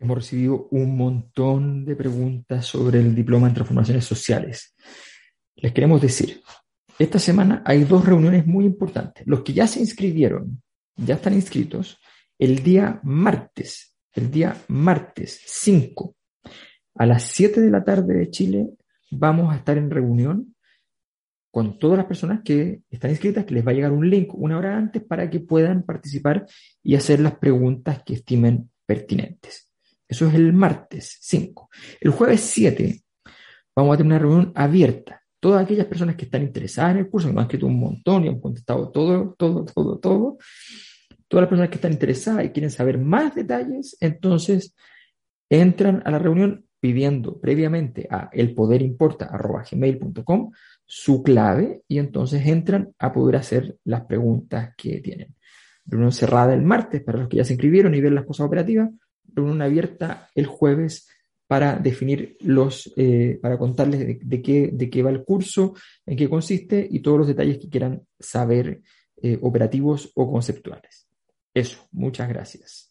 Hemos recibido un montón de preguntas sobre el diploma en transformaciones sociales. Les queremos decir, esta semana hay dos reuniones muy importantes. Los que ya se inscribieron, ya están inscritos, el día martes, el día martes 5, a las 7 de la tarde de Chile, vamos a estar en reunión con todas las personas que están inscritas, que les va a llegar un link una hora antes para que puedan participar y hacer las preguntas que estimen pertinentes. Eso es el martes 5. El jueves 7 vamos a tener una reunión abierta. Todas aquellas personas que están interesadas en el curso, nos han escrito un montón y han contestado todo, todo, todo, todo. Todas las personas que están interesadas y quieren saber más detalles, entonces entran a la reunión pidiendo previamente a elpoderimporta.gmail.com su clave y entonces entran a poder hacer las preguntas que tienen. Reunión cerrada el martes para los que ya se inscribieron y ven las cosas operativas reunión abierta el jueves para definir los, eh, para contarles de, qué, de qué va el curso, en qué consiste y todos los detalles que quieran saber eh, operativos o conceptuales. Eso, muchas gracias.